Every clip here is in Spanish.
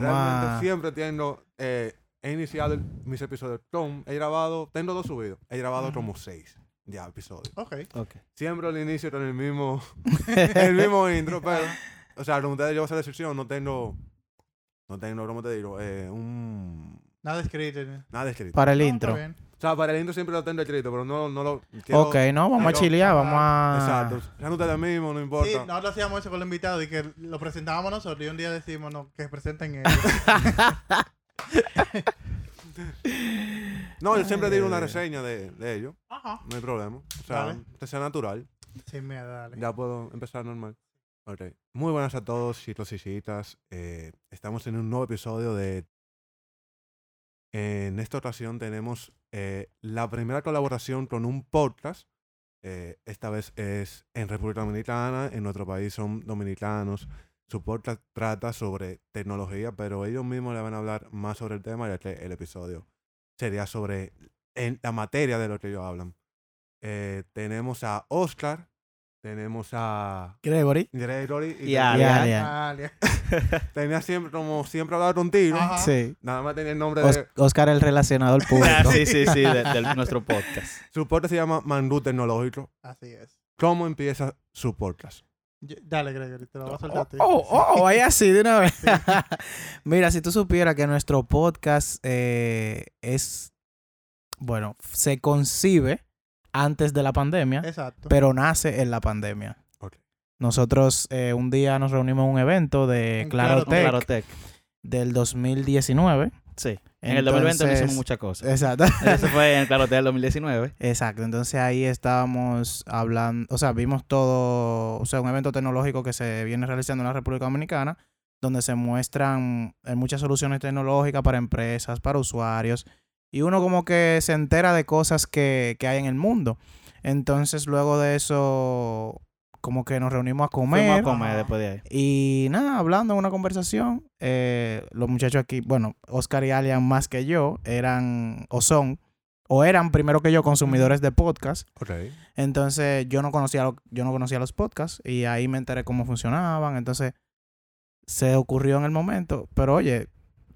Vamos Realmente a... siempre tengo, eh, he iniciado el- mis episodios con, he grabado, tengo dos subidos, he grabado como seis ya episodios. Ok. Siempre al inicio con el mismo, el mismo intro, pero, o sea, como ustedes yo voy a hacer la excepción, no tengo, no tengo, ¿cómo te digo? Eh, un, Nada escrito. ¿no? nada escrito. Para el No, intro. está bien. O sea, para el intro siempre lo tengo escrito, pero no, no lo quiero. Ok, no, vamos a quiero- chilear, vamos a... Exacto. Sean ustedes mismos, no importa. Sí, nosotros hacíamos eso con los invitados y que lo presentábamos nosotros y un día decimos no, que presenten ellos. No, yo siempre digo una Eh. reseña de, de ellos, Ajá. no hay problema. O sea, Dale. que sea natural. Sí, mira, dale. Ya puedo empezar normal. Ok. Muy buenas a todos, chicos y chicas. Eh, estamos en un nuevo episodio de... En esta ocasión tenemos eh, la primera colaboración con un podcast. Eh, esta vez es en República Dominicana. En nuestro país son dominicanos. Su podcast trata sobre tecnología, pero ellos mismos le van a hablar más sobre el tema, ya que el episodio sería sobre en la materia de lo que ellos hablan. Eh, tenemos a Oscar, tenemos a Gregory. Gregory y, Y a Alian. Alian. Dale. tenía siempre, como siempre hablaba contigo, Ajá. Sí. nada más tenía el nombre Os- de... Oscar el relacionador Ah, público. sí, sí, sí, de, de nuestro podcast. Su podcast se llama Mandú Tecnológico. Así es. ¿Cómo empieza su podcast? Dale, Gregory, te lo voy a soltar a Oh, ti. oh, oh, vaya así de una vez. Mira, si tú supieras que nuestro podcast eh, es, bueno, se concibe antes de la pandemia, Exacto. pero nace en la pandemia. Nosotros eh, un día nos reunimos en un evento de En Clarotec del 2019. Sí. En el 2020 no Entonces- hicimos muchas cosas. Exacto. Eso fue en el Clarotec del 2019. Exacto, entonces ahí estábamos hablando, o sea, vimos todo, o sea, un evento tecnológico que se viene realizando en la República Dominicana, donde se muestran eh, muchas soluciones tecnológicas para empresas, para usuarios, y uno como que se entera de cosas que, que hay en el mundo. Entonces luego de eso, como que nos reunimos a Fuimos comer. a comer después de ahí. Y nada, hablando en una conversación, eh, los muchachos aquí, bueno, Oscar y Alian más que yo, eran o son, o eran primero que yo consumidores de podcast. Ok. Entonces yo no conocía, lo- yo no conocía los podcasts y ahí me enteré cómo funcionaban. Entonces se ocurrió en el momento, pero oye,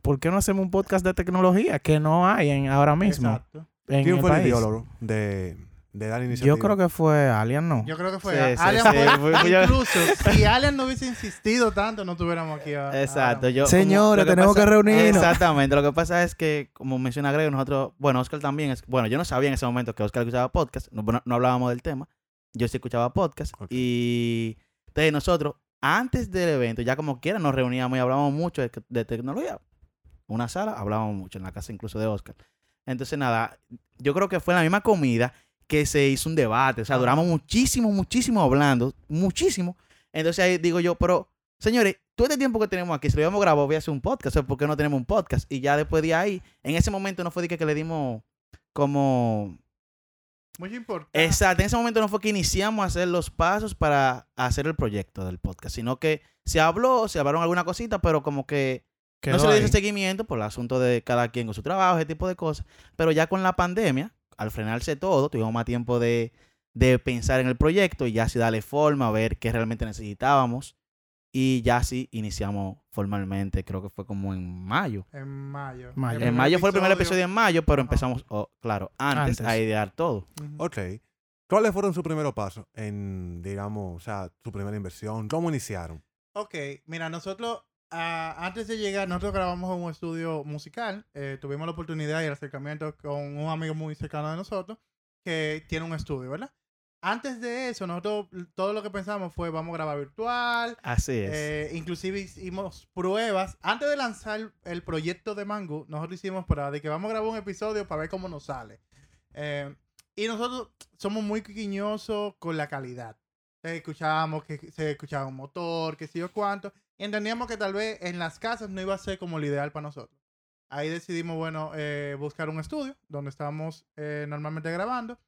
¿por qué no hacemos un podcast de tecnología que no hay en, ahora mismo Exacto. en ¿Quién el fue el ideólogo de, de dar iniciativa? Yo creo que fue Alian, ¿no? Yo creo que fue. Sí, sí, Alien sí, fue- incluso si Alien no hubiese insistido tanto, no tuviéramos aquí a- Exacto. Yo, como- Señores, tenemos que reunirnos. Exactamente. Lo que pasa es que, como menciona Greg, nosotros, bueno, Oscar también es, bueno, yo no sabía en ese momento que Oscar escuchaba podcast, no, hablábamos del tema, yo sí escuchaba podcast Ok. y entonces nosotros, antes del evento, ya como quiera, nos reuníamos y hablábamos mucho de, de tecnología. Una sala, hablábamos mucho, en la casa incluso de Oscar. Entonces, nada, yo creo que fue en la misma comida que se hizo un debate, o sea, duramos muchísimo, muchísimo hablando, muchísimo. Entonces ahí digo yo, pero Señores, todo este tiempo que tenemos aquí, si lo habíamos grabado, voy a hacer un podcast. O sea, ¿por qué no tenemos un podcast? Y ya después de ahí, en ese momento no fue de que, que le dimos como... Muy importante. Exacto, en ese momento no fue que iniciamos a hacer los pasos para hacer el proyecto del podcast, sino que se habló, se hablaron alguna cosita, pero como que no se le dio seguimiento por el asunto de cada quien con su trabajo, ese tipo de cosas. Pero ya con la pandemia, al frenarse todo, tuvimos más tiempo de, de pensar en el proyecto y ya así darle forma, ver qué realmente necesitábamos. Y ya así iniciamos formalmente, creo que fue como en mayo. En mayo. En mayo fue el primer episodio en mayo, pero empezamos, oh, claro, antes, Antes. a idear todo. Ujú. Ok. ¿Cuáles fueron sus primeros pasos en, digamos, o sea, su primera inversión? ¿Cómo iniciaron? Ok, mira, nosotros ah, antes de llegar, nosotros grabamos en un estudio musical. eh, tuvimos la oportunidad y el acercamiento con un amigo muy cercano de nosotros que tiene un estudio, ¿verdad? Antes de eso, nosotros todo lo que pensamos fue vamos a grabar virtual. Así es. eh, inclusive hicimos pruebas. Antes de lanzar el proyecto de Mango, nosotros hicimos pruebas de que vamos a grabar un episodio para ver cómo nos sale. Eh, y nosotros somos muy quiquiñosos con la calidad. Eh, escuchábamos que se escuchaba un motor, que sé yo cuánto. Entendíamos que tal vez en las casas no iba a ser como lo ideal para nosotros. Ahí decidimos, bueno, eh, buscar un estudio donde estábamos eh, normalmente grabando,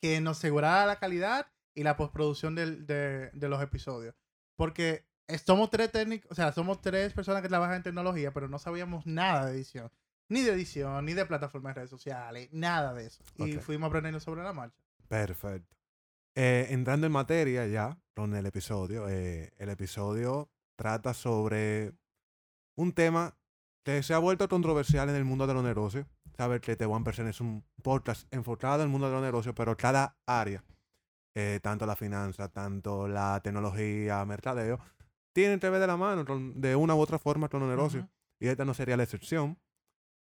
que nos asegurara la calidad y la postproducción del- de, de los episodios. Porque somos tres técnicos, o sea, somos tres personas que trabajan en tecnología, pero no sabíamos nada de edición. Ni de edición, ni de plataformas de redes sociales, nada de eso. Y fuimos aprendiendo sobre la marcha. Perfecto. Eh, entrando en materia ya con el episodio, el episodio trata sobre un tema que se ha vuelto controversial en el mundo de los negocios. Saber que The One Percent es un podcast enfocado en el mundo de los negocios, pero cada área, eh, tanto la finanza, tanto la tecnología, mercadeo, tienen que ver de la mano de una u otra forma con los negocios. Y esta no sería la excepción.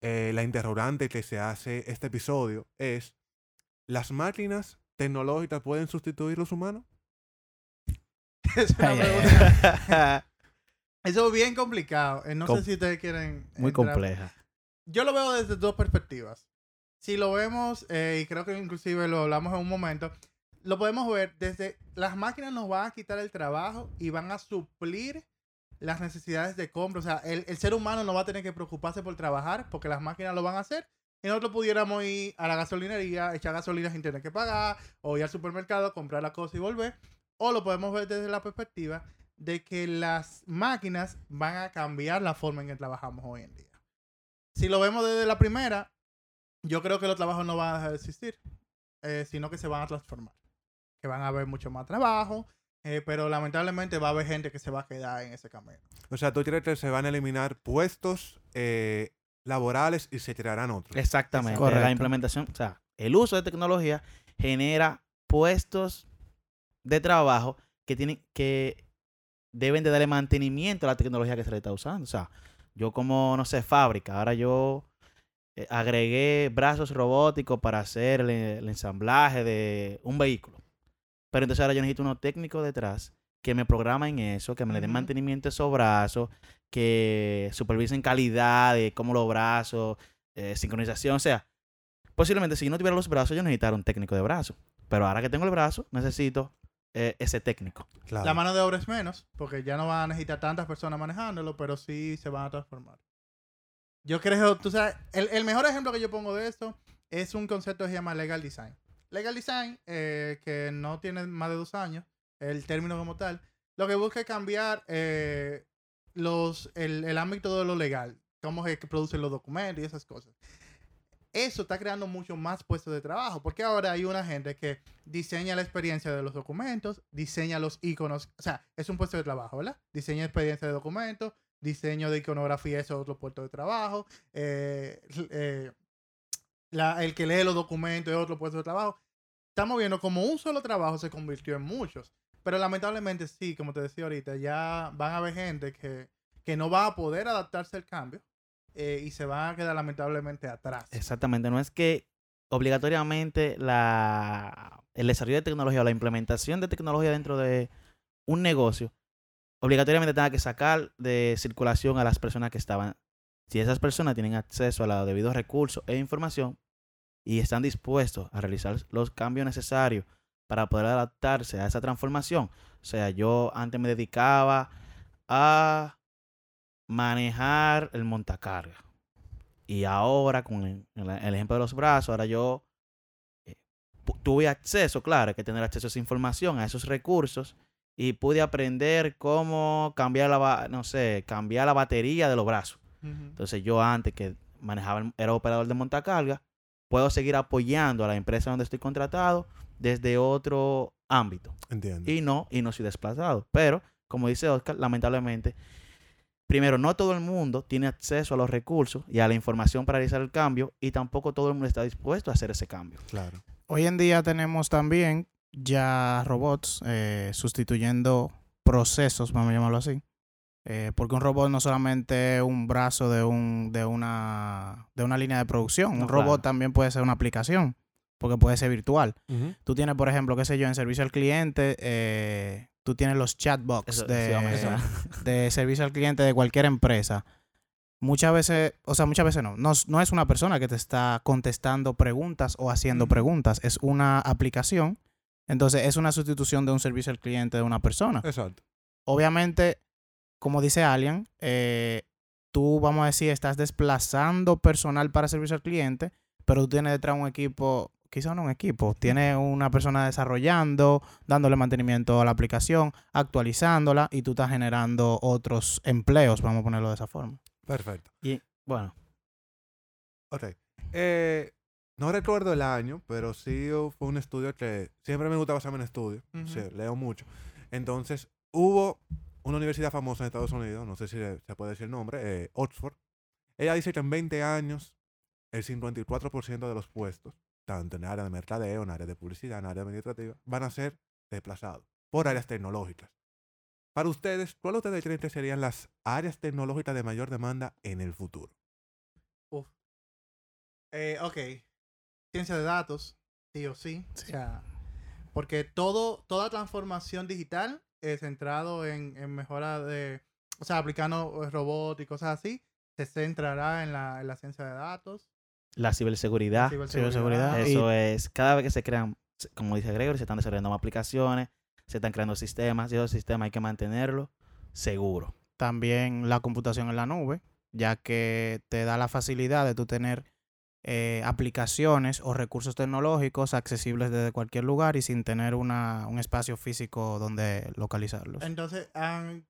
Eh, la interrogante que se hace este episodio es, ¿las máquinas tecnológicas pueden sustituir los humanos? es una pregunta. Eso es bien complicado. Eh, no Com- sé si ustedes quieren. Muy entrar. compleja. Yo lo veo desde dos perspectivas. Si lo vemos, eh, y creo que inclusive lo hablamos en un momento, lo podemos ver desde las máquinas nos van a quitar el trabajo y van a suplir las necesidades de compra. O sea, el, el ser humano no va a tener que preocuparse por trabajar porque las máquinas lo van a hacer. Y nosotros pudiéramos ir a la gasolinería, echar gasolina sin tener que pagar, o ir al supermercado, comprar la cosa y volver. O lo podemos ver desde la perspectiva de que las máquinas van a cambiar la forma en que trabajamos hoy en día. Si lo vemos desde la primera, yo creo que los trabajos no van a dejar de existir, eh, sino que se van a transformar. Que van a haber mucho más trabajo, eh, pero lamentablemente va a haber gente que se va a quedar en ese camino. O sea, tú crees que se van a eliminar puestos eh, laborales y se crearán otros. Exactamente. Correcto. La implementación, o sea, el uso de tecnología genera puestos de trabajo que tienen que deben de darle mantenimiento a la tecnología que se le está usando. O sea, yo como, no sé, fábrica, ahora yo eh, agregué brazos robóticos para hacer el, el ensamblaje de un vehículo. Pero entonces ahora yo necesito unos técnicos detrás que me programen eso, que me le den mantenimiento a esos brazos, que supervisen calidad de cómo los brazos, eh, sincronización. O sea, posiblemente si yo no tuviera los brazos, yo necesitara un técnico de brazo. Pero ahora que tengo el brazo, necesito eh, ese técnico. Claro. La mano de obra es menos, porque ya no van a necesitar tantas personas manejándolo, pero sí se van a transformar. Yo creo, tú sabes, el, el mejor ejemplo que yo pongo de esto es un concepto que se llama legal design. Legal design, eh, que no tiene más de dos años, el término como tal, lo que busca es cambiar eh, los, el, el ámbito de lo legal, cómo es que producen los documentos y esas cosas. Eso está creando mucho más puestos de trabajo, porque ahora hay una gente que diseña la experiencia de los documentos, diseña los iconos, o sea, es un puesto de trabajo, ¿verdad? Diseña experiencia de documentos, diseño de iconografía, eso es otro puesto de trabajo, eh, eh, el que lee los documentos es otro puesto de trabajo. Estamos viendo como un solo trabajo se convirtió en muchos, pero lamentablemente sí, como te decía ahorita, ya van a haber gente que, que no va a poder adaptarse al cambio eh, y se van a quedar lamentablemente atrás. Exactamente. No es que obligatoriamente la, el desarrollo de tecnología o la implementación de tecnología dentro de un negocio obligatoriamente tenga que sacar de circulación a las personas que estaban. Si esas personas tienen acceso a los debidos recursos e información y están dispuestos a realizar los cambios necesarios para poder adaptarse a esa transformación. O sea, yo antes me dedicaba a manejar el montacarga. Y ahora, con el, ejemplo de los brazos, ahora yo eh, tuve acceso, claro, hay que tener acceso a esa información, a esos recursos, y pude aprender cómo cambiar la, no sé, cambiar la batería de los brazos. Entonces yo antes que manejaba, era operador de montacarga, puedo seguir apoyando a la empresa donde estoy contratado desde otro ámbito Entiendo. y no, y no soy desplazado. Pero, como dice Oscar, lamentablemente, primero, no todo el mundo tiene acceso a los recursos y a la información para realizar el cambio, y tampoco todo el mundo está dispuesto a hacer ese cambio. Claro. Hoy en día tenemos también ya robots eh, sustituyendo procesos, vamos a llamarlo así. Eh, porque un robot no solamente es un brazo de, un, de, una, de una línea de producción. No, un robot también puede ser una aplicación, porque puede ser virtual. Tú tienes, por ejemplo, qué sé yo, en servicio al cliente, eh, tú tienes los chatbots de, sí, de servicio al cliente de cualquier empresa. Muchas veces, o sea, muchas veces no. No, es- no es una persona que te está contestando preguntas o haciendo preguntas. Es una aplicación. Entonces, es una sustitución de un servicio al cliente de una persona. Exacto. Obviamente, como dice Alien, eh, tú, vamos a decir, estás desplazando personal para servicio al cliente, pero tú tienes detrás un equipo, quizá no un equipo, tienes una persona desarrollando, dándole mantenimiento a la aplicación, actualizándola y tú estás generando otros empleos, vamos a ponerlo de esa forma. Perfecto. Y bueno, Ok. Eh, no recuerdo el año, pero sí fue un estudio que siempre me gusta basarme en estudios. Sí, leo mucho. Entonces, hubo una universidad famosa en Estados Unidos, no sé si se puede decir el nombre, eh, Oxford. Ella dice que en 20 años el 54% de los puestos, tanto en el área de mercadeo, en área de publicidad, en área administrativa, van a ser desplazados por áreas tecnológicas. Para ustedes, ¿cuáles ustedes creen que serían las áreas tecnológicas de mayor demanda en el futuro? Uf. Eh, ok. Ciencia de datos, sí o sí. O sea, porque todo, toda transformación digital es centrado en, en mejora de, o sea, aplicando robots y cosas así, se centrará en la, en la ciencia de datos. La ciberseguridad. ciberseguridad. Eso es, cada vez que se crean, como dice Gregory, se están desarrollando más aplicaciones, se están creando sistemas y esos sistemas hay que mantenerlos seguros. También la computación en la nube, ya que te da la facilidad de tú tener eh, aplicaciones o recursos tecnológicos accesibles desde cualquier lugar y sin tener una, un espacio físico donde localizarlos. Entonces,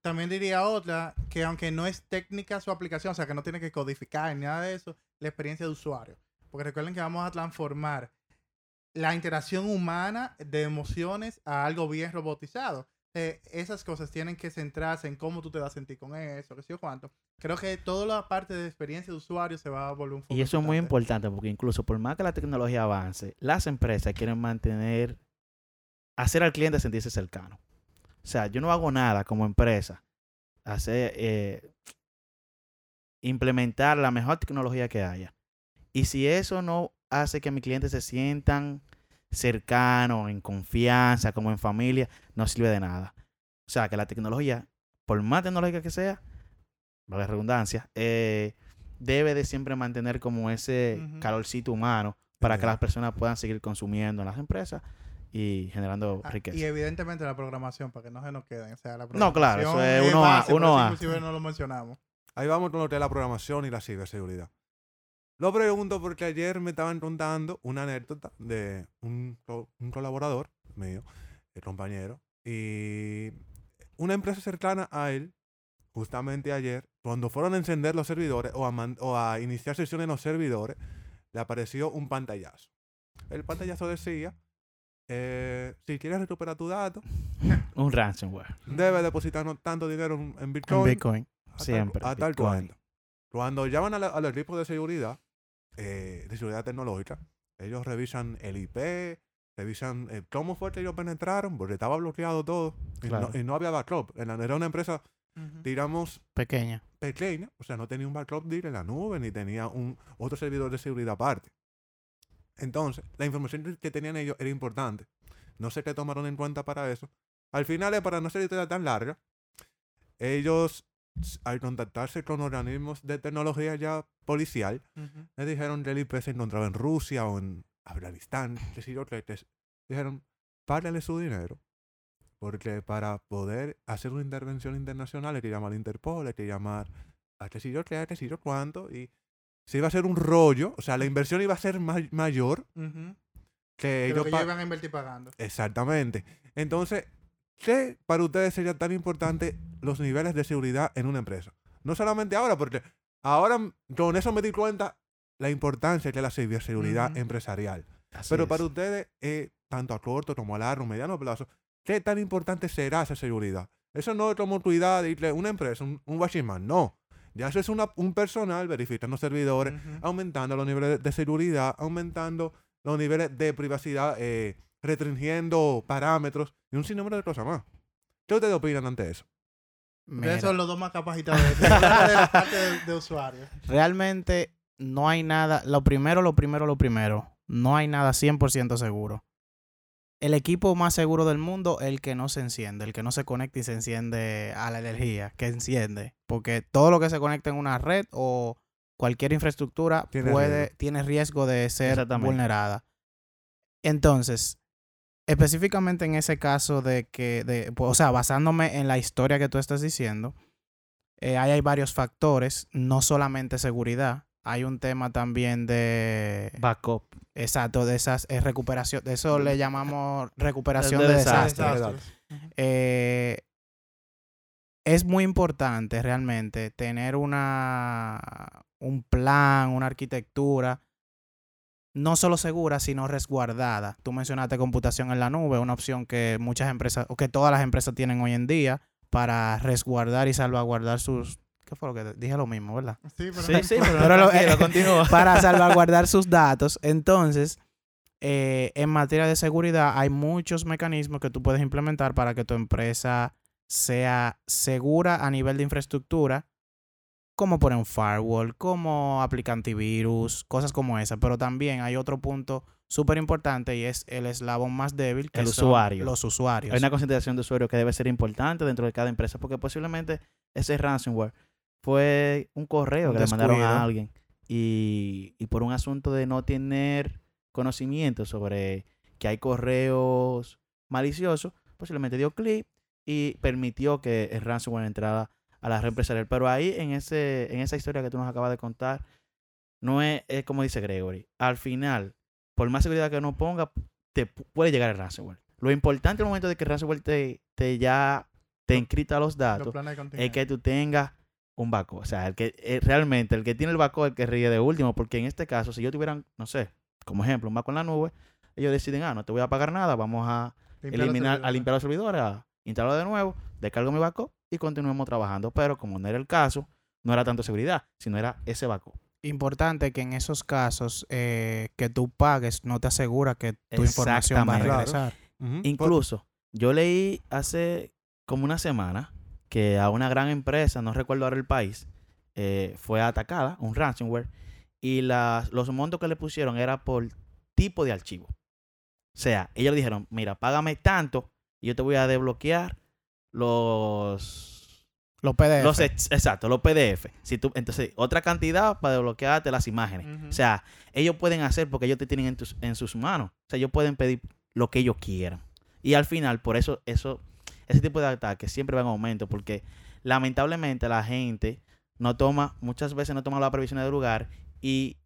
también diría otra, que aunque no es técnica su aplicación, o sea, que no tiene que codificar ni nada de eso, la experiencia de usuario. Porque recuerden que vamos a transformar la interacción humana de emociones a algo bien robotizado. Eh, esas cosas tienen que centrarse en cómo tú te vas a sentir con eso, qué sé yo cuánto. Creo que toda la parte de experiencia de usuario se va a volver un foco Y eso es muy importante porque incluso por más que la tecnología avance, las empresas quieren mantener, hacer al cliente sentirse cercano. O sea, yo no hago nada como empresa, hacer, eh, implementar la mejor tecnología que haya. Y si eso no hace que mis clientes se sientan cercanos, en confianza, como en familia, no sirve de nada. O sea, que la tecnología, por más tecnológica que sea, la redundancia, eh, debe de siempre mantener como ese calorcito humano para que las personas puedan seguir consumiendo en las empresas y generando ah, riqueza. Y evidentemente la programación, para que no se nos queden. O sea, la no, claro, eso es uno a. Uno a. Inclusive no lo mencionamos. Ahí vamos con lo que es la programación y la ciberseguridad. Lo pregunto porque ayer me estaban contando una anécdota de un, colaborador mío, el compañero, y una empresa cercana a él, justamente ayer, cuando fueron a encender los servidores o a, o a iniciar sesión en los servidores, le apareció un pantallazo. El pantallazo decía, eh, si quieres recuperar tu dato, un ransomware. Debe depositar tanto dinero en Bitcoin. En Bitcoin. Siempre. A tal cuenta. Cuando llaman al equipo de seguridad, eh, de seguridad tecnológica. Ellos revisan el IP, revisan eh, cómo fue que ellos penetraron, porque estaba bloqueado todo y, no, había backup. Era una empresa, digamos, pequeña. Pequeña, o sea, no tenía un backup en la nube ni tenía un otro servidor de seguridad aparte. Entonces, la información que tenían ellos era importante. No sé qué tomaron en cuenta para eso. Al final, para no ser historia tan larga, ellos al contactarse con organismos de tecnología ya policial, le dijeron que el IP se encontraba en Rusia o en Afganistán, que si yo dijeron, págale su dinero. Porque para poder hacer una intervención internacional hay que llamar a Interpol, hay que llamar a que si yo qué, que si yo cuánto, y se iba a hacer un rollo, o sea, la inversión iba a ser mayor que ellos iban a invertir pagando. Exactamente. Entonces, ¿Qué para ustedes sería tan importante los niveles de seguridad en una empresa? No solamente ahora, porque ahora con eso me di cuenta la importancia que es la ciberseguridad empresarial. Pero para ustedes, eh, tanto a corto como a largo, mediano plazo, ¿qué tan importante será esa seguridad? Eso no es como cuidar de una empresa, un, un no. Ya eso es una, un personal verificando servidores, aumentando los niveles de seguridad, aumentando los niveles de privacidad eh, restringiendo parámetros y un sinnúmero de cosas más. ¿Qué ustedes opinan ante eso? Esos son los dos más capacitados de, la parte de, usuario. Realmente no hay nada. Lo primero, lo primero, lo primero. No hay nada 100% seguro. El equipo más seguro del mundo es el que no se enciende, el que no se conecta y se enciende a la energía, que enciende. Porque todo lo que se conecta en una red o cualquier infraestructura puede, tiene riesgo de ser vulnerada. Entonces, específicamente en ese caso de que, de, pues, o sea, basándome en la historia que tú estás diciendo, eh, ahí hay varios factores, no solamente seguridad, hay un tema también de... Backup. Exacto, de esas eh, recuperación, de eso le llamamos recuperación de, desastres. Eh, es muy importante realmente tener una, un plan, una arquitectura no solo segura, sino resguardada. Tú mencionaste computación en la nube, una opción que muchas empresas, o que todas las empresas tienen hoy en día, para resguardar y salvaguardar sus... ¿Qué fue lo que dije lo mismo, verdad? Sí, pero, Sí, sí, pero, Pero lo- continúa. para salvaguardar sus datos. Entonces, eh, en materia de seguridad hay muchos mecanismos que tú puedes implementar para que tu empresa sea segura a nivel de infraestructura, como poner un firewall, como aplicar antivirus, cosas como esa. Pero también hay otro punto súper importante y es el eslabón más débil, que El usuario. los usuarios. Hay una concentración de usuarios que debe ser importante dentro de cada empresa porque posiblemente ese ransomware fue un correo Un que le mandaron a alguien y, y por un asunto de no tener conocimiento sobre que hay correos maliciosos, posiblemente dio clic y permitió que el ransomware entrara a la red empresarial. Pero ahí en, ese, en esa historia que tú nos acabas de contar, no es, es como dice Gregory. Al final, por más seguridad que uno ponga, te pu- puede llegar el ransomware. Lo importante al momento de que el ransomware te, te ya te encripta los datos es que tú tengas un backup. O sea, el que eh, realmente el que tiene el backup es el que ríe de último. Porque en este caso, si yo tuvieran, no sé, como ejemplo, un backup en la nube, ellos deciden, ah, no te voy a pagar nada, vamos a eliminar, a limpiar los servidores, a instalarlo de nuevo, descargo mi backup y continuemos trabajando. Pero como no era el caso, no era tanto seguridad, sino era ese backup. Importante que en esos casos eh, que tú pagues no te asegura que tu información va a regresar. Incluso, yo leí hace como una semana que a una gran empresa, no recuerdo ahora el país, eh, fue atacada, un ransomware, y las, los montos que le pusieron era por tipo de archivo. O sea, ellos le dijeron, mira, págame tanto y yo te voy a desbloquear los... Los PDF. los ex- exacto, los PDF. Si tú, entonces, otra cantidad para desbloquearte las imágenes. O sea, ellos pueden hacer porque ellos te tienen en, tus- en sus manos. O sea, ellos pueden pedir lo que ellos quieran. Y al final, por eso, eso, ese tipo de ataques siempre va en aumento. Porque lamentablemente la gente no toma, muchas veces no toma la previsión del lugar y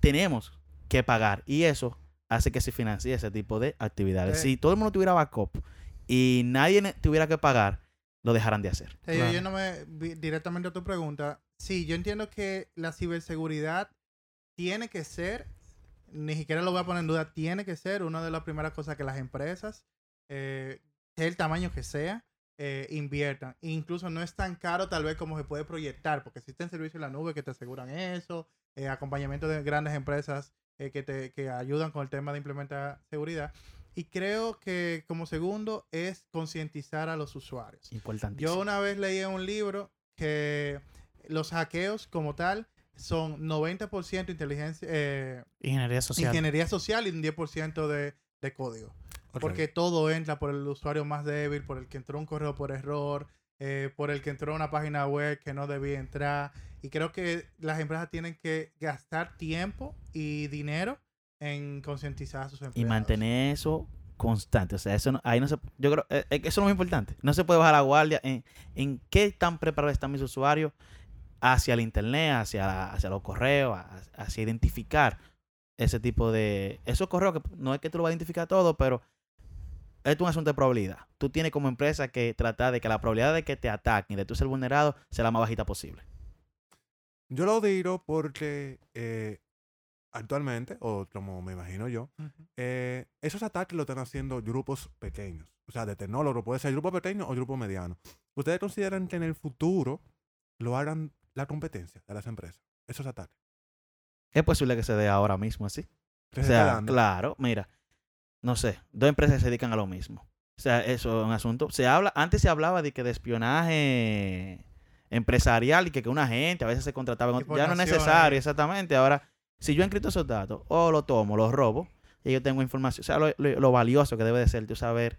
tenemos que pagar. Y eso hace que se financie ese tipo de actividades. Si todo el mundo tuviera backup y nadie tuviera que pagar, lo dejarán de hacer. Sí, Claro. Yo no me directamente a tu pregunta. Sí, yo entiendo que la ciberseguridad tiene que ser, ni siquiera lo voy a poner en duda, tiene que ser una de las primeras cosas que las empresas, eh, el tamaño que sea, eh, inviertan. Incluso no es tan caro tal vez como se puede proyectar, porque existen servicios en la nube que te aseguran eso, eh, acompañamiento de grandes empresas eh, que te que ayudan con el tema de implementar seguridad. Y creo que como segundo es concientizar a los usuarios. Importantísimo. Yo una vez leí en un libro que los hackeos como tal son 90% inteligencia, eh, Ingeniería social. ingeniería social y un 10% de, de código. Porque todo entra por el usuario más débil, por el que entró un correo por error, eh, por el que entró a una página web que no debía entrar. Y creo que las empresas tienen que gastar tiempo y dinero en concientizar a sus empleados. y mantener eso constante. O sea, eso no- ahí no se, yo creo, eh, eh, eso es lo más importante. No se puede bajar la guardia en, en qué tan preparados están mis usuarios hacia el internet, hacia, hacia los correos, hacia identificar ese tipo de... Esos correos que no es que tú lo vas a identificar todo, pero esto es un asunto de probabilidad. Tú tienes como empresa que tratar de que la probabilidad de que te ataquen y de tú ser vulnerado sea la más bajita posible. Yo lo digo porque eh, actualmente, o como me imagino yo, eh, esos ataques lo están haciendo grupos pequeños. O sea, de tecnólogos, puede ser grupo pequeño o grupo mediano. ¿Ustedes consideran que en el futuro lo hagan la competencia de las empresas? Esos ataques. Es posible que se dé ahora mismo así. O sea, claro, mira, no sé, dos empresas que se dedican a lo mismo. O sea, eso es un asunto. Se habla, antes se hablaba de que de espionaje empresarial y que, que una gente a veces se contrataba. otro- Ya no es necesario, exactamente. Ahora, si yo encripto esos datos, o lo tomo, los robo, y yo tengo información. O sea, lo, valioso que debe de ser tú saber,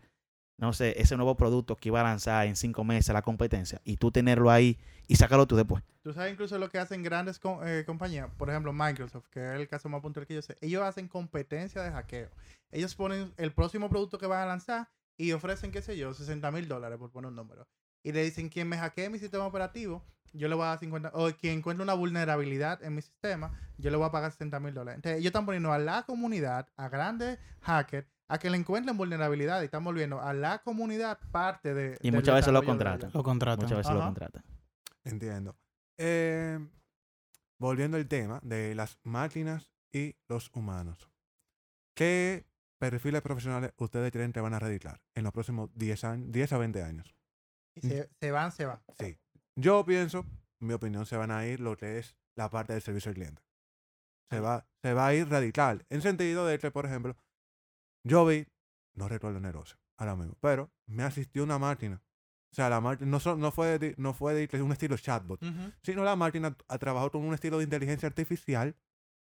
no sé, ese nuevo producto que iba a lanzar en cinco meses la competencia, y tú tenerlo ahí y sacarlo tú después. Tú sabes incluso lo que hacen grandes eh, compañías, por ejemplo Microsoft, que es el caso más puntual que yo sé. Ellos hacen competencia de hackeo. Ellos ponen el próximo producto que van a lanzar y ofrecen, qué sé yo, 60 mil dólares por poner un número. Y le dicen, quien me hackee mi sistema operativo, yo le voy a dar 50, o quien encuentre una vulnerabilidad en mi sistema, yo le voy a pagar 60 mil dólares. Entonces ellos están poniendo a la comunidad, a grandes hackers, a que le encuentren vulnerabilidad y están volviendo a la comunidad parte de... Y muchas veces lo contratan. Lo contratan. Muchas veces lo contratan. Entiendo. Eh, volviendo al tema de las máquinas y los humanos. ¿Qué perfiles profesionales ustedes creen que van a radicar en los próximos 10, años, 10 a 20 años? Y se, se van, se van. Sí. Yo pienso, mi opinión, se van a ir lo que es la parte del servicio al cliente. Se va, se va a ir radical. En sentido de que, por ejemplo, yo vi, no recuerdo el negocio ahora mismo, pero me asistió una máquina. O sea, la máquina no, so- no fue de, no fue de un estilo chatbot, sino la máquina ha trabajado con un estilo de inteligencia artificial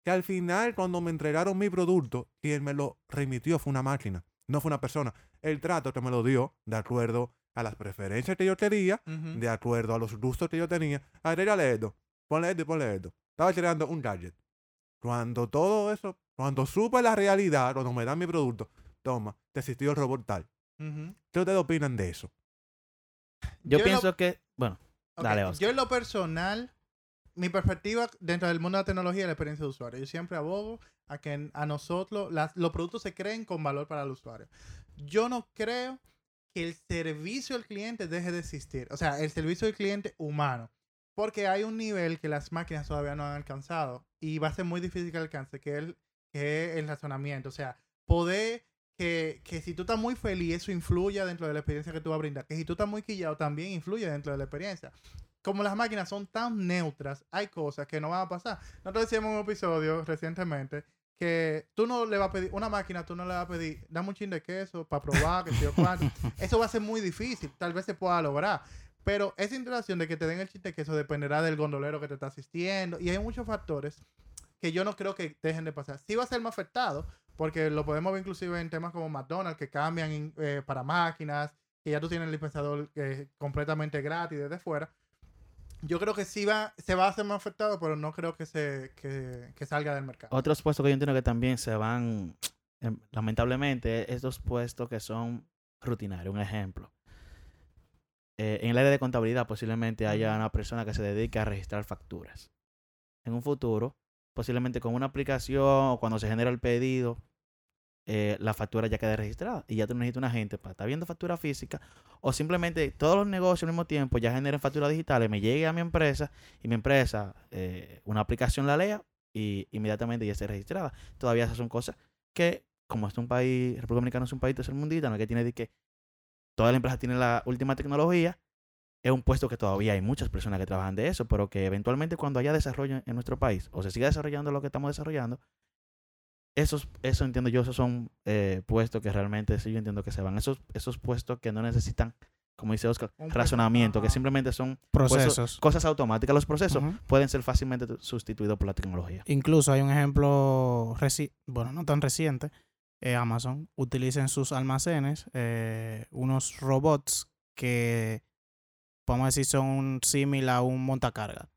que al final, cuando me entregaron mi producto, quien me lo remitió fue una máquina, no fue una persona. El trato que me lo dio, de acuerdo a las preferencias que yo quería, Ujú. de acuerdo a los gustos que yo tenía, agrégale esto, ponle esto y ponle esto. Estaba creando un gadget. Cuando todo eso, cuando supe la realidad, cuando me dan mi producto, toma, te asistió el robot tal. ¿Qué ustedes opinan de eso? Yo, Yo pienso que, bueno, Ok, Dale, Oscar. Yo en lo personal, mi perspectiva dentro del mundo de la tecnología es la experiencia de usuario. Yo siempre abogo a que a nosotros las- los productos se creen con valor para el usuario. Yo no creo que el servicio al cliente deje de existir. O sea, el servicio al cliente humano. Porque hay un nivel que las máquinas todavía no han alcanzado. Y va a ser muy difícil que alcance, que el, que el razonamiento. O sea, poder que, que si tú estás muy feliz, eso influya dentro de la experiencia que tú vas a brindar. Que si tú estás muy quillado, también influye dentro de la experiencia. Como las máquinas son tan neutras, hay cosas que no van a pasar. Nosotros decíamos en un episodio recientemente que tú no le vas a pedir, una máquina tú no le vas a pedir, dame un chin de queso para probar, que yo cuánto. Eso va a ser muy difícil, tal vez se pueda lograr. Pero esa interacción de que te den el chiste de queso dependerá del gondolero que te está asistiendo. Y hay muchos factores que yo no creo que dejen de pasar. Sí va a ser más afectado, porque lo podemos ver inclusive en temas como McDonald's, que cambian eh, para máquinas, que ya tú tienes el dispensador eh, completamente gratis desde fuera. Yo creo que sí va, se va a hacer más afectado, pero no creo que se que, que salga del mercado. otros puestos que yo entiendo que también se van, em, lamentablemente, estos puestos que son rutinarios. Un ejemplo. Eh, en el área de contabilidad posiblemente haya una persona que se dedique a registrar facturas. En un futuro, posiblemente con una aplicación o cuando se genera el pedido, eh, la factura ya quede registrada y ya tú necesitas una gente para estar viendo factura física o simplemente todos los negocios al mismo tiempo ya generen facturas digitales, me llegue a mi empresa y mi empresa, eh, una aplicación la lea y inmediatamente ya esté registrada. Todavía esas son cosas que, como es un país, República Dominicana es un país tercermundista, no es que tiene de que toda la empresa tiene la última tecnología, es un puesto que todavía hay muchas personas que trabajan de eso, pero que eventualmente cuando haya desarrollo en nuestro país o se siga desarrollando lo que estamos desarrollando, esos, eso entiendo yo, esos son eh, puestos que realmente sí yo entiendo que se van. Esos, esos puestos que no necesitan, como dice Oscar, Un razonamiento, que simplemente son puestos- Procesos. cosas automáticas. Los procesos pueden ser fácilmente tu- sustituidos por la tecnología. Incluso hay un ejemplo, reci- bueno, no tan reciente. eh, Amazon utiliza en sus almacenes eh, unos robots que, vamos a decir, son un símil a un montacarga.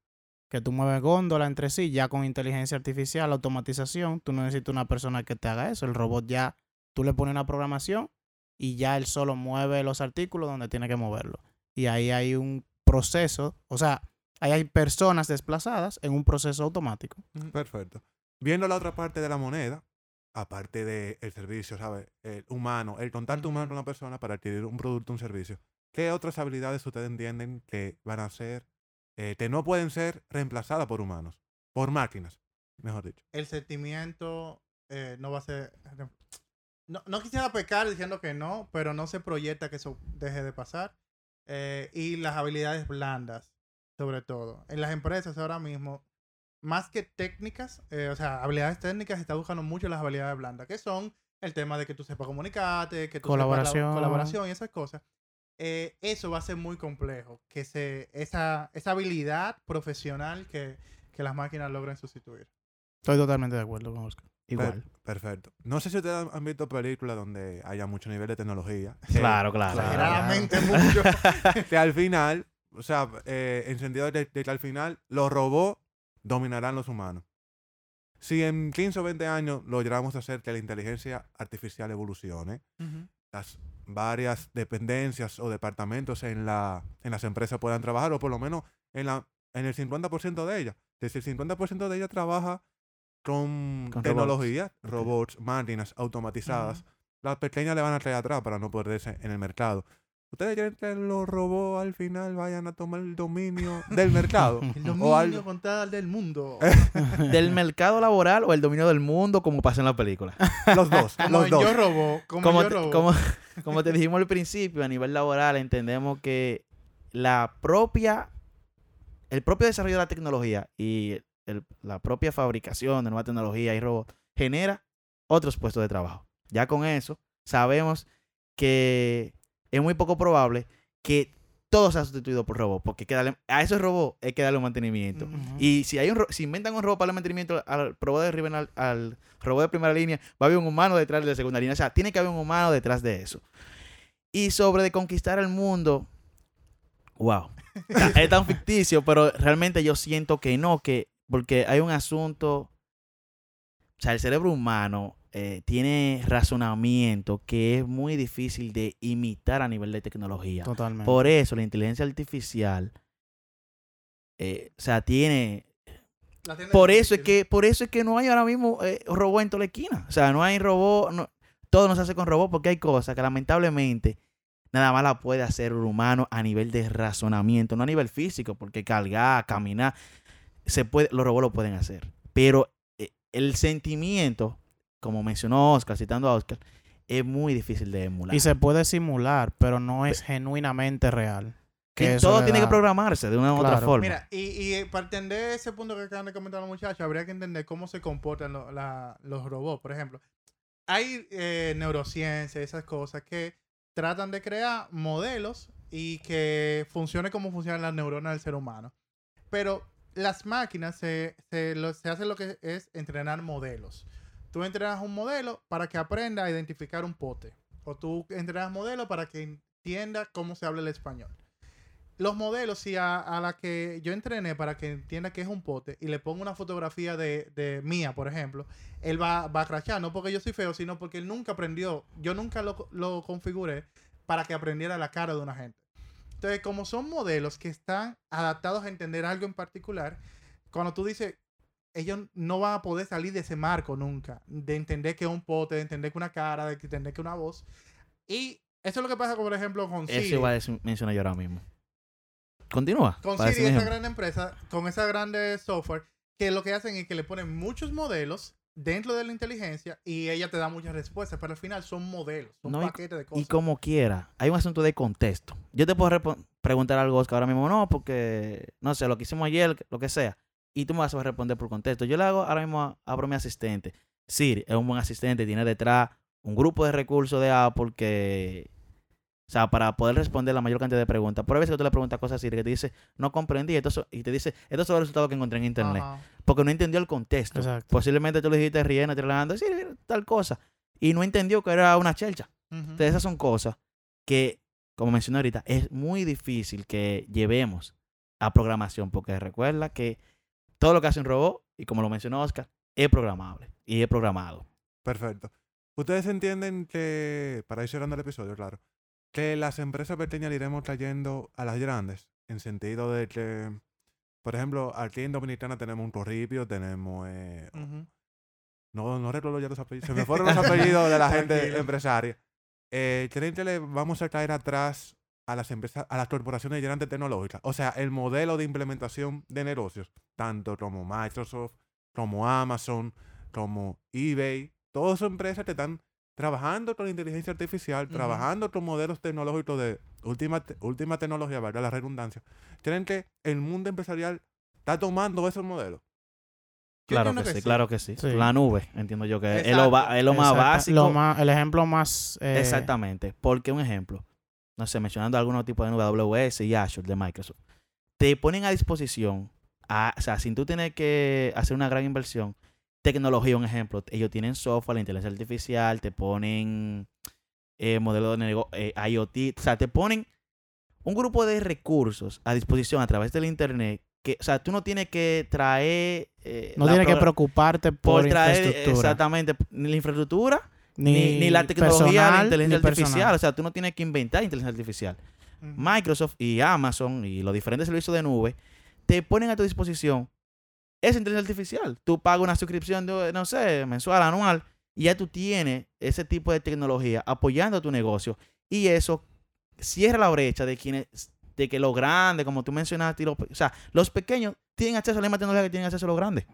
Que tú mueves góndola entre sí, ya con inteligencia artificial, automatización. Tú no necesitas una persona que te haga eso. El robot ya, tú le pones una programación y ya él solo mueve los artículos donde tiene que moverlo. Y ahí hay un proceso, o sea, ahí hay personas desplazadas en un proceso automático. Perfecto. Viendo la otra parte de la moneda, aparte del servicio, ¿sabes? El humano, el contacto humano con la persona para adquirir un producto o un servicio. ¿Qué otras habilidades ustedes entienden que van a ser, eh, que no pueden ser reemplazadas por humanos? Por máquinas, mejor dicho. El sentimiento eh, no va a ser... No, no quisiera pecar diciendo que no, pero no se proyecta que eso deje de pasar. Eh, y las habilidades blandas, sobre todo. En las empresas ahora mismo, más que técnicas, eh, o sea, habilidades técnicas, se está buscando mucho las habilidades blandas, que son el tema de que tú sepas comunicarte, que tú sepas la Colaboración. colaboración y esas cosas. Eh, eso va a ser muy complejo, que se, esa, esa habilidad profesional que, que las máquinas logren sustituir. Estoy totalmente de acuerdo con Oscar. Igual. Per- perfecto. No sé si ustedes han- visto películas donde haya mucho nivel de tecnología. Claro, claro. Exageradamente mucho. que al final, o sea, eh, en sentido de, de que al final los robots dominarán los humanos. Si en 15 o 20 años logramos hacer que la inteligencia artificial evolucione, las varias dependencias o departamentos en, la, en las empresas puedan trabajar, o por lo menos en, la, en el 50% de ellas. Si el 50% de ellas trabaja con, Con tecnología, robots, máquinas automatizadas, las pequeñas le van a traer atrás para no perderse en el mercado. ¿Ustedes creen que los robots al final vayan a tomar el dominio del mercado? El dominio tal del mundo. ¿Del mercado laboral o el dominio del mundo como pasa en la película? Los dos, Como los dos. Yo Robó. Como, Como Yo te, Robó. como, como te dijimos al principio, a nivel laboral entendemos que la propia, el propio desarrollo de la tecnología y la propia fabricación de nueva tecnología y robots genera otros puestos de trabajo. Ya con eso sabemos que es muy poco probable que todo sea sustituido por robots, porque a esos robots hay que darle un mantenimiento. Y si hay un si inventan un robot para el mantenimiento al robot de al robot de primera línea, va a haber un humano detrás de segunda línea. O sea, tiene que haber un humano detrás de eso. Y sobre de conquistar el mundo, wow. es tan ficticio, pero realmente yo siento que no, que porque hay un asunto, o sea, el cerebro humano eh, tiene razonamiento que es muy difícil de imitar a nivel de tecnología. Totalmente. Por eso la inteligencia artificial, eh, o sea, tiene... Por eso, es que, por eso es que no hay ahora mismo eh, robot en toda la esquina. O sea, no hay robot, no, todo no se hace con robot porque hay cosas que lamentablemente nada más la puede hacer un humano a nivel de razonamiento, no a nivel físico, porque cargar, caminar, se puede, los robots lo pueden hacer. Pero el sentimiento como mencionó Oscar, citando a Oscar, es muy difícil de emular. Y se puede simular, pero no es genuinamente real. Que todo tiene que programarse de una u otra forma. Mira, y, para entender ese punto que acaban de comentar los muchachos, habría que entender cómo se comportan los robots. Por ejemplo, hay eh, neurociencia, esas cosas que tratan de crear modelos y que funcione como funcionan las neuronas del ser humano. Pero las máquinas se, se, se hace lo que es entrenar modelos. Tú entrenas un modelo para que aprenda a identificar un pote. O tú entrenas modelo para que entienda cómo se habla el español. Los modelos, si a, la que yo entrené para que entienda que es un pote y le pongo una fotografía de, mía, por ejemplo, él va, a crachar, no porque yo soy feo, sino porque él nunca aprendió, yo nunca lo, lo configuré para que aprendiera la cara de una gente. Entonces, como son modelos que están adaptados a entender algo en particular, cuando tú dices, ellos no van a poder salir de ese marco nunca, de entender que es un pote, de entender que una cara, de entender que una voz. Y eso es lo que pasa, por ejemplo, con Siri. Eso iba a mencionar yo ahora mismo. Continúa. Con Siri, esa gran empresa, con esa grande software, que lo que hacen es que le ponen muchos modelos dentro de la inteligencia y ella te da muchas respuestas, pero al final son modelos, son paquetes de cosas. Y como quiera, hay un asunto de contexto. Yo te puedo preguntar algo, que ahora mismo no, porque, no sé, lo que hicimos ayer, lo que sea y tú me vas a responder por contexto. Yo le hago ahora mismo, abro mi asistente. Siri es un buen asistente, tiene detrás un grupo de recursos de Apple que, o sea, para poder responder la mayor cantidad de preguntas. Por a veces que tú le preguntas cosas a Siri que te dice, no comprendí, esto y te dice, estos son los resultados que encontré en internet. Porque no entendió el contexto. Posiblemente tú le dijiste riendo, tirando, sí, tal cosa. Y no entendió que era una chelcha. Entonces, esas son cosas que, como mencioné ahorita, es muy difícil que llevemos a programación. Porque recuerda que todo lo que hace un robot, y como lo mencionó Oscar, es programable y es programado. Perfecto. Ustedes entienden que, para ir cerrando el episodio, claro, que las empresas pequeñas le iremos trayendo a las grandes, en sentido de que, por ejemplo, aquí en Dominicana tenemos un corripio, tenemos... Eh, no, no recuerdo ya los apellidos, se me fueron los apellidos de la gente empresaria. Eh, ¿Creen que le vamos a caer atrás a las empresas, a las corporaciones grandes tecnológicas. O sea, el modelo de implementación de negocios, tanto como Microsoft, como Amazon, como eBay, todas son empresas que están trabajando con inteligencia artificial, trabajando con modelos tecnológicos de última, última tecnología, valga la redundancia. ¿Creen que el mundo empresarial está tomando esos modelos? Claro que, sí, claro que sí. La nube, entiendo yo que es lo, más básico. el ejemplo más... Eh, Exactamente. Porque un ejemplo no sé, mencionando algunos tipos de nube, AWS y Azure de Microsoft, te ponen a disposición, o sea, sin tú tener que hacer una gran inversión, tecnología, un ejemplo, ellos tienen software, la inteligencia artificial, te ponen eh, modelos de negocio, eh, IoT, o sea, te ponen un grupo de recursos a disposición a través del Internet que, o sea, tú no tienes que traer... Eh, no tienes que preocuparte por, traer infraestructura. exactamente la infraestructura ni, la tecnología de inteligencia artificial. O sea, tú no tienes que inventar inteligencia artificial. Microsoft y Amazon y los diferentes servicios de nube te ponen a tu disposición esa inteligencia artificial. Tú pagas una suscripción de, no sé, mensual, anual, y ya tú tienes ese tipo de tecnología apoyando tu negocio. Y eso cierra la brecha de quienes, de que los grandes, como tú mencionaste, o sea, los pequeños tienen acceso a la misma tecnología que tienen acceso a los grandes.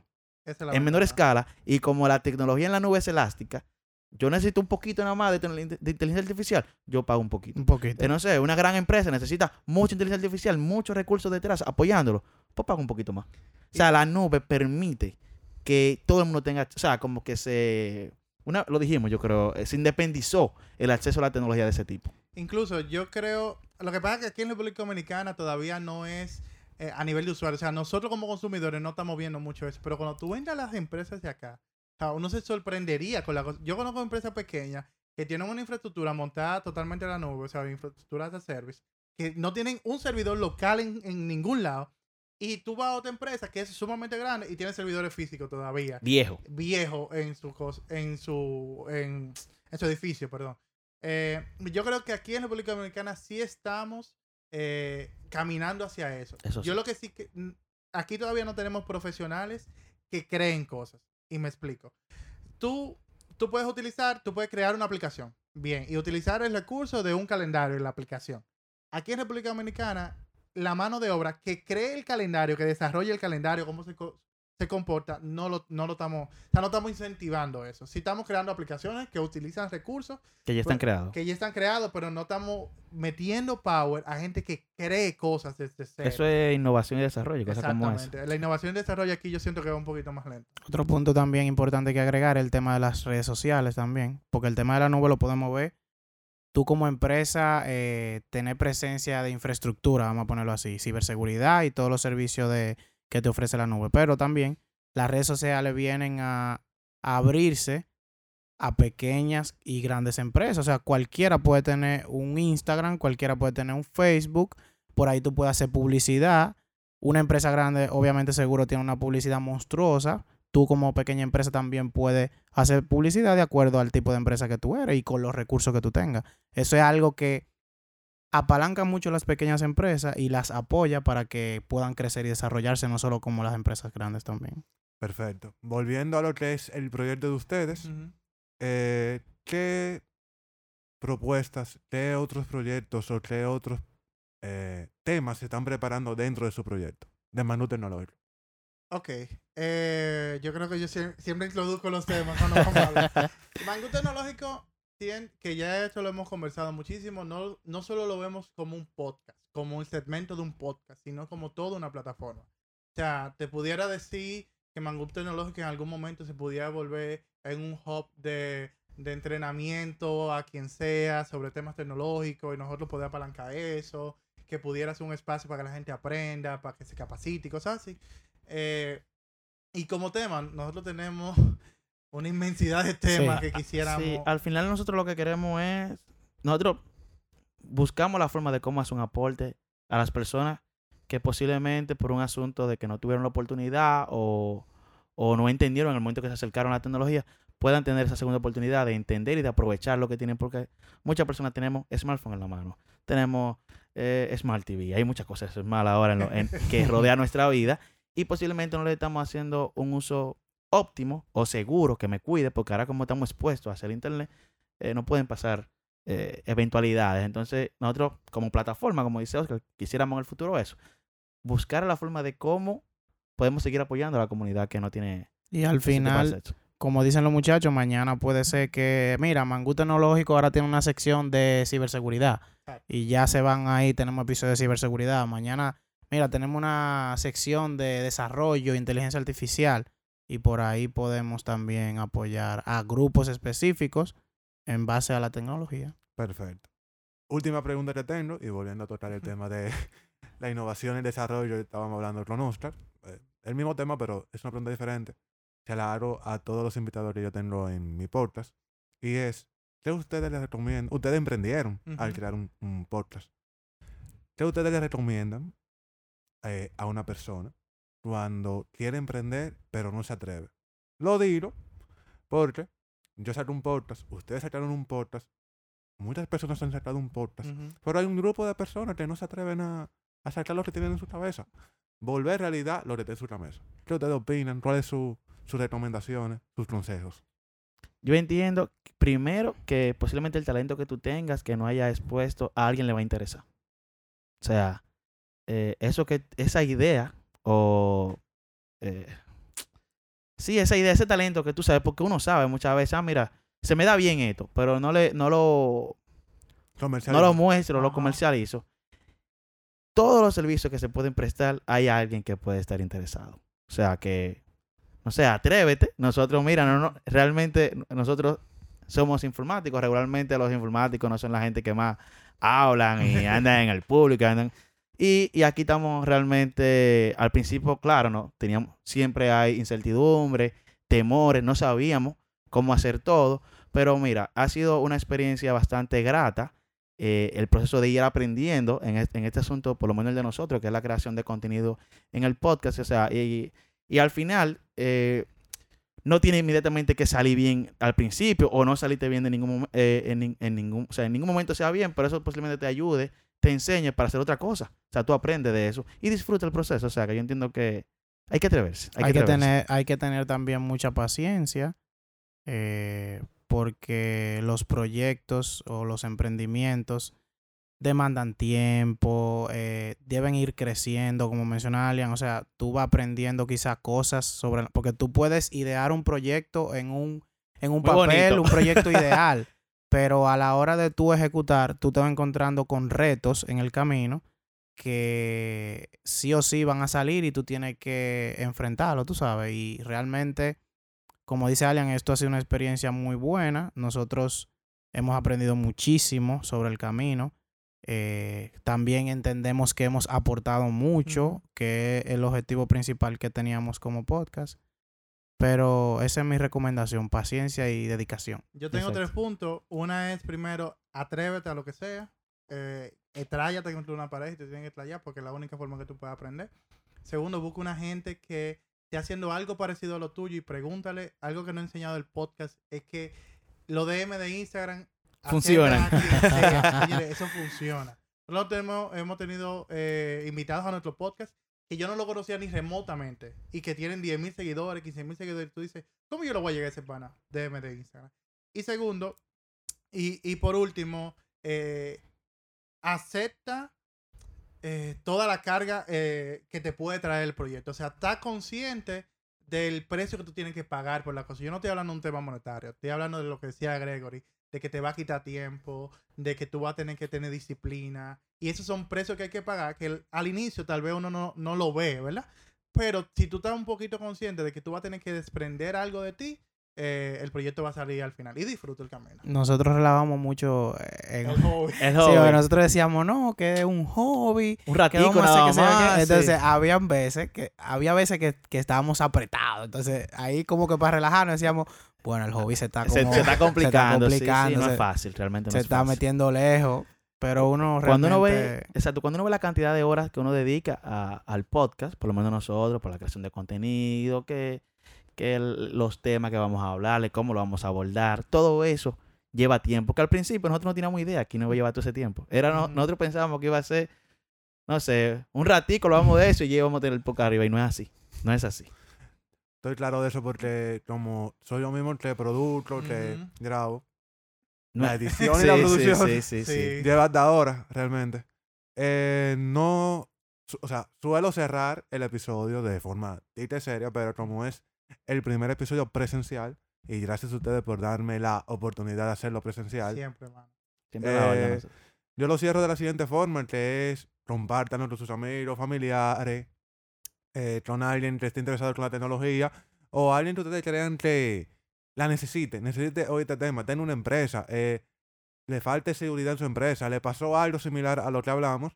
en menor escala. Y como la tecnología en la nube es elástica, yo necesito un poquito nada más de, de inteligencia artificial, yo pago un poquito. Un poquito. Eh, no sé, una gran empresa necesita mucha inteligencia artificial, muchos recursos detrás apoyándolo, pues pago un poquito más. O sea, la nube permite que todo el mundo tenga, o sea, como que se, una, lo dijimos, yo creo, eh, se independizó el acceso a la tecnología de ese tipo. Incluso yo creo, lo que pasa es que aquí en la República Dominicana todavía no es eh, a nivel de usuario, o sea, nosotros como consumidores no estamos viendo mucho eso, pero cuando tú entras a las empresas de acá, o sea, uno se sorprendería con la cosa. Yo conozco empresas pequeñas que tienen una infraestructura montada totalmente en la nube, o sea, infraestructura de service, que no tienen un servidor local en, en ningún lado y tú vas a otra empresa que es sumamente grande y tiene servidores físicos todavía. Viejo. Viejo en su en su en, su edificio, perdón. Eh, yo creo que aquí en República Dominicana sí estamos eh, caminando hacia eso. Yo lo que sí que aquí todavía no tenemos profesionales que creen cosas. Y me explico. Tú, tú puedes utilizar, tú puedes crear una aplicación. Bien, y utilizar el recurso de un calendario en la aplicación. Aquí en República Dominicana la mano de obra que cree el calendario, que desarrolle el calendario, cómo se, se comporta, no lo, no lo estamos, no estamos incentivando eso. Sí estamos creando aplicaciones que utilizan recursos. Que ya están pues, creados. Que ya están creados, pero no estamos metiendo power a gente que cree cosas desde cero. Eso es innovación y desarrollo, cosas como La innovación y desarrollo aquí yo siento que va un poquito más lento. Otro punto también importante que agregar es el tema de las redes sociales también, porque el tema de la nube lo podemos ver tú como empresa eh, tener presencia de infraestructura, vamos a ponerlo así, ciberseguridad y todos los servicios de, que te ofrece la nube. Pero también las redes sociales vienen a, abrirse a pequeñas y grandes empresas. O sea, cualquiera puede tener un Instagram, cualquiera puede tener un Facebook, por ahí tú puedes hacer publicidad. Una empresa grande obviamente seguro tiene una publicidad monstruosa, tú como pequeña empresa también puedes hacer publicidad de acuerdo al tipo de empresa que tú eres y con los recursos que tú tengas. Eso es algo que apalanca mucho las pequeñas empresas y las apoya para que puedan crecer y desarrollarse no solo como las empresas grandes también. Perfecto. Volviendo a lo que es el proyecto de ustedes, eh, ¿qué propuestas, qué otros proyectos o qué otros eh, temas se están preparando dentro de su proyecto de Manu Tecnológico? Ok. Eh, yo creo que yo siempre, introduzco los temas cuando vamos a hablar. Mango Tecnológico, que ya esto lo hemos conversado muchísimo, no, no solo lo vemos como un podcast, como un segmento de un podcast, sino como toda una plataforma. O sea, te pudiera decir que Mango Tecnológico en algún momento se pudiera volver en un hub de, de entrenamiento a quien sea sobre temas tecnológicos y nosotros poder apalancar eso, que pudiera ser un espacio para que la gente aprenda, para que se capacite y cosas así. Eh, y como tema, nosotros tenemos una inmensidad de temas que quisiéramos. Sí, al final nosotros lo que queremos es. Nosotros buscamos la forma de cómo hacer un aporte a las personas que posiblemente por un asunto de que no tuvieron la oportunidad o, o no entendieron en el momento que se acercaron a la tecnología, puedan tener esa segunda oportunidad de entender y de aprovechar lo que tienen, porque muchas personas tenemos smartphone en la mano, tenemos eh, Smart TV, hay muchas cosas mal ahora en que rodea nuestra vida y posiblemente no le estamos haciendo un uso óptimo o seguro que me cuide, porque ahora como estamos expuestos a hacer internet, eh, no pueden pasar eh, eventualidades. Entonces, nosotros como plataforma, como dice Oscar, quisiéramos en el futuro eso, buscar la forma de cómo podemos seguir apoyando a la comunidad que no tiene... Y al final, como dicen los muchachos, mañana puede ser que, mira, Mangú Tecnológico ahora tiene una sección de ciberseguridad y ya se van ahí, tenemos episodios de ciberseguridad. Mañana mira, tenemos una sección de desarrollo, inteligencia artificial, y por ahí podemos también apoyar a grupos específicos en base a la tecnología. Perfecto. Última pregunta que tengo, y volviendo a tocar el tema de la innovación y el desarrollo, estábamos hablando con Oscar, eh, el mismo tema, pero es una pregunta diferente. Se la hago a todos los invitados que yo tengo en mi podcast, y es, ¿qué ustedes les recomiendan? Ustedes emprendieron al crear un, un podcast. ¿Qué ustedes les recomiendan eh, a una persona cuando quiere emprender, pero no se atreve. Lo digo porque yo saco un podcast, ustedes sacaron un podcast, muchas personas han sacado un podcast, pero hay un grupo de personas que no se atreven a, a sacar lo que tienen en su cabeza. Volver realidad lo que tiene en su cabeza. ¿Qué ustedes opinan? ¿Cuáles son sus recomendaciones, sus consejos? Yo entiendo, primero, que posiblemente el talento que tú tengas, que no haya expuesto, a alguien le va a interesar. O sea, eh, eso que, esa idea, o eh, sí, esa idea, ese talento que tú sabes, porque uno sabe muchas veces, ah, mira, se me da bien esto, pero no, le, no lo no lo muestro, lo comercializo. Todos los servicios que se pueden prestar, hay alguien que puede estar interesado. O sea que, no sé, atrévete. Nosotros, mira, no, no, realmente nosotros somos informáticos. Regularmente los informáticos no son la gente que más hablan y andan en el público. Andan, y, aquí estamos realmente, al principio, claro, ¿no? Teníamos, siempre hay incertidumbre, temores, no sabíamos cómo hacer todo. Pero mira, ha sido una experiencia bastante grata. Eh, el proceso de ir aprendiendo en este, en este, asunto, por lo menos el de nosotros, que es la creación de contenido en el podcast. O sea, y, y al final, eh, no tiene inmediatamente que salir bien al principio o no salirte bien de ningún, eh, en, en, ningún, o sea, en ningún momento sea bien, pero eso posiblemente te ayude, te enseñe para hacer otra cosa. O sea, tú aprendes de eso y disfruta el proceso. O sea, que yo entiendo que hay que atreverse. Hay, que, tener, hay que tener también mucha paciencia. Eh, porque los proyectos o los emprendimientos demandan tiempo, eh, deben ir creciendo, como menciona Alian, o sea, tú vas aprendiendo quizás cosas sobre, porque tú puedes idear un proyecto en un, en un papel, un proyecto ideal, pero a la hora de tú ejecutar, tú te vas encontrando con retos en el camino que sí o sí van a salir y tú tienes que enfrentarlo, tú sabes, y realmente como dice Alian, esto ha sido una experiencia muy buena. Nosotros hemos aprendido muchísimo sobre el camino. Eh, también entendemos que hemos aportado mucho, que es el objetivo principal que teníamos como podcast. Pero esa es mi recomendación, paciencia y dedicación. Yo tengo tres puntos. Una es, primero, atrévete a lo que sea. Eh, tráyate contra una pared y te tienes que trayar porque es la única forma que tú puedes aprender. Segundo, busca una gente que esté haciendo algo parecido a lo tuyo y pregúntale algo que no he enseñado el podcast, es que lo DM de Instagram funciona. eso funciona. Nosotros hemos, hemos tenido eh, invitados a nuestro podcast que yo no lo conocía ni remotamente y que tienen 10.000 seguidores, 15.000 seguidores. Tú dices, ¿cómo yo lo voy a llegar a ese pana? DM de Instagram. Y segundo, y, y por último, eh, acepta eh, toda la carga eh, que te puede traer el proyecto. O sea, está consciente del precio que tú tienes que pagar por la cosa. Yo no estoy hablando de un tema monetario, estoy hablando de lo que decía Gregory, de que te va a quitar tiempo, de que tú vas a tener que tener disciplina. Y esos son precios que hay que pagar, que al inicio tal vez uno no, no lo ve, ¿verdad? Pero si tú estás un poquito consciente de que tú vas a tener que desprender algo de ti, eh, el proyecto va a salir al final. Y disfruto el camino. Nosotros relábamos mucho eh, en el hobby. El hobby. Sí, nosotros decíamos, no, que es un hobby. Un ratito nada más. Entonces, habían veces que, había veces que, que, estábamos apretados. Entonces, ahí como que para relajarnos decíamos, bueno, el hobby se está como, se, está complicando. Se está complicando. no es fácil, realmente no Se está metiendo lejos. Pero uno cuando uno ve exacto cuando uno ve la cantidad de horas que uno dedica a, al podcast por lo menos nosotros por la creación de contenido que que los temas que vamos a hablar, cómo lo vamos a abordar, todo eso lleva tiempo. Que al principio nosotros no teníamos idea que no iba a llevar todo ese tiempo. Era Nosotros pensábamos que iba a ser, no sé, un ratico lo vamos de eso y llevamos a tener el poco arriba. Y no es así. No es así. Estoy claro de eso porque como soy yo mismo el que produzco, que grabo, la edición y la producción sí, sí, sí, lleva hasta ahora, realmente. Eh, no, o sea, suelo cerrar el episodio de forma tita seria, pero como es el primer episodio presencial. Y gracias a ustedes por darme la oportunidad de hacerlo presencial. Siempre, mano. Eh, yo lo cierro de la siguiente forma, que es compártanlo con sus amigos, familiares, eh, con alguien que esté interesado con la tecnología, o alguien que ustedes crean que la necesite, necesite hoy este tema, tiene una empresa, eh, le falta seguridad en su empresa, le pasó algo similar a lo que hablamos,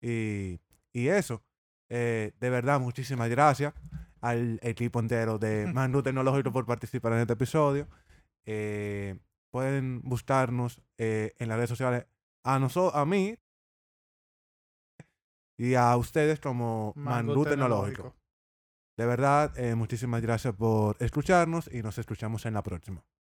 y, y eso. de verdad, muchísimas gracias al equipo entero de Manu Tecnológico por participar en este episodio. Eh, pueden buscarnos eh, en las redes sociales a, nosotros, a mí y a ustedes como Manu Tecnológico. De verdad, eh, muchísimas gracias por escucharnos y nos escuchamos en la próxima.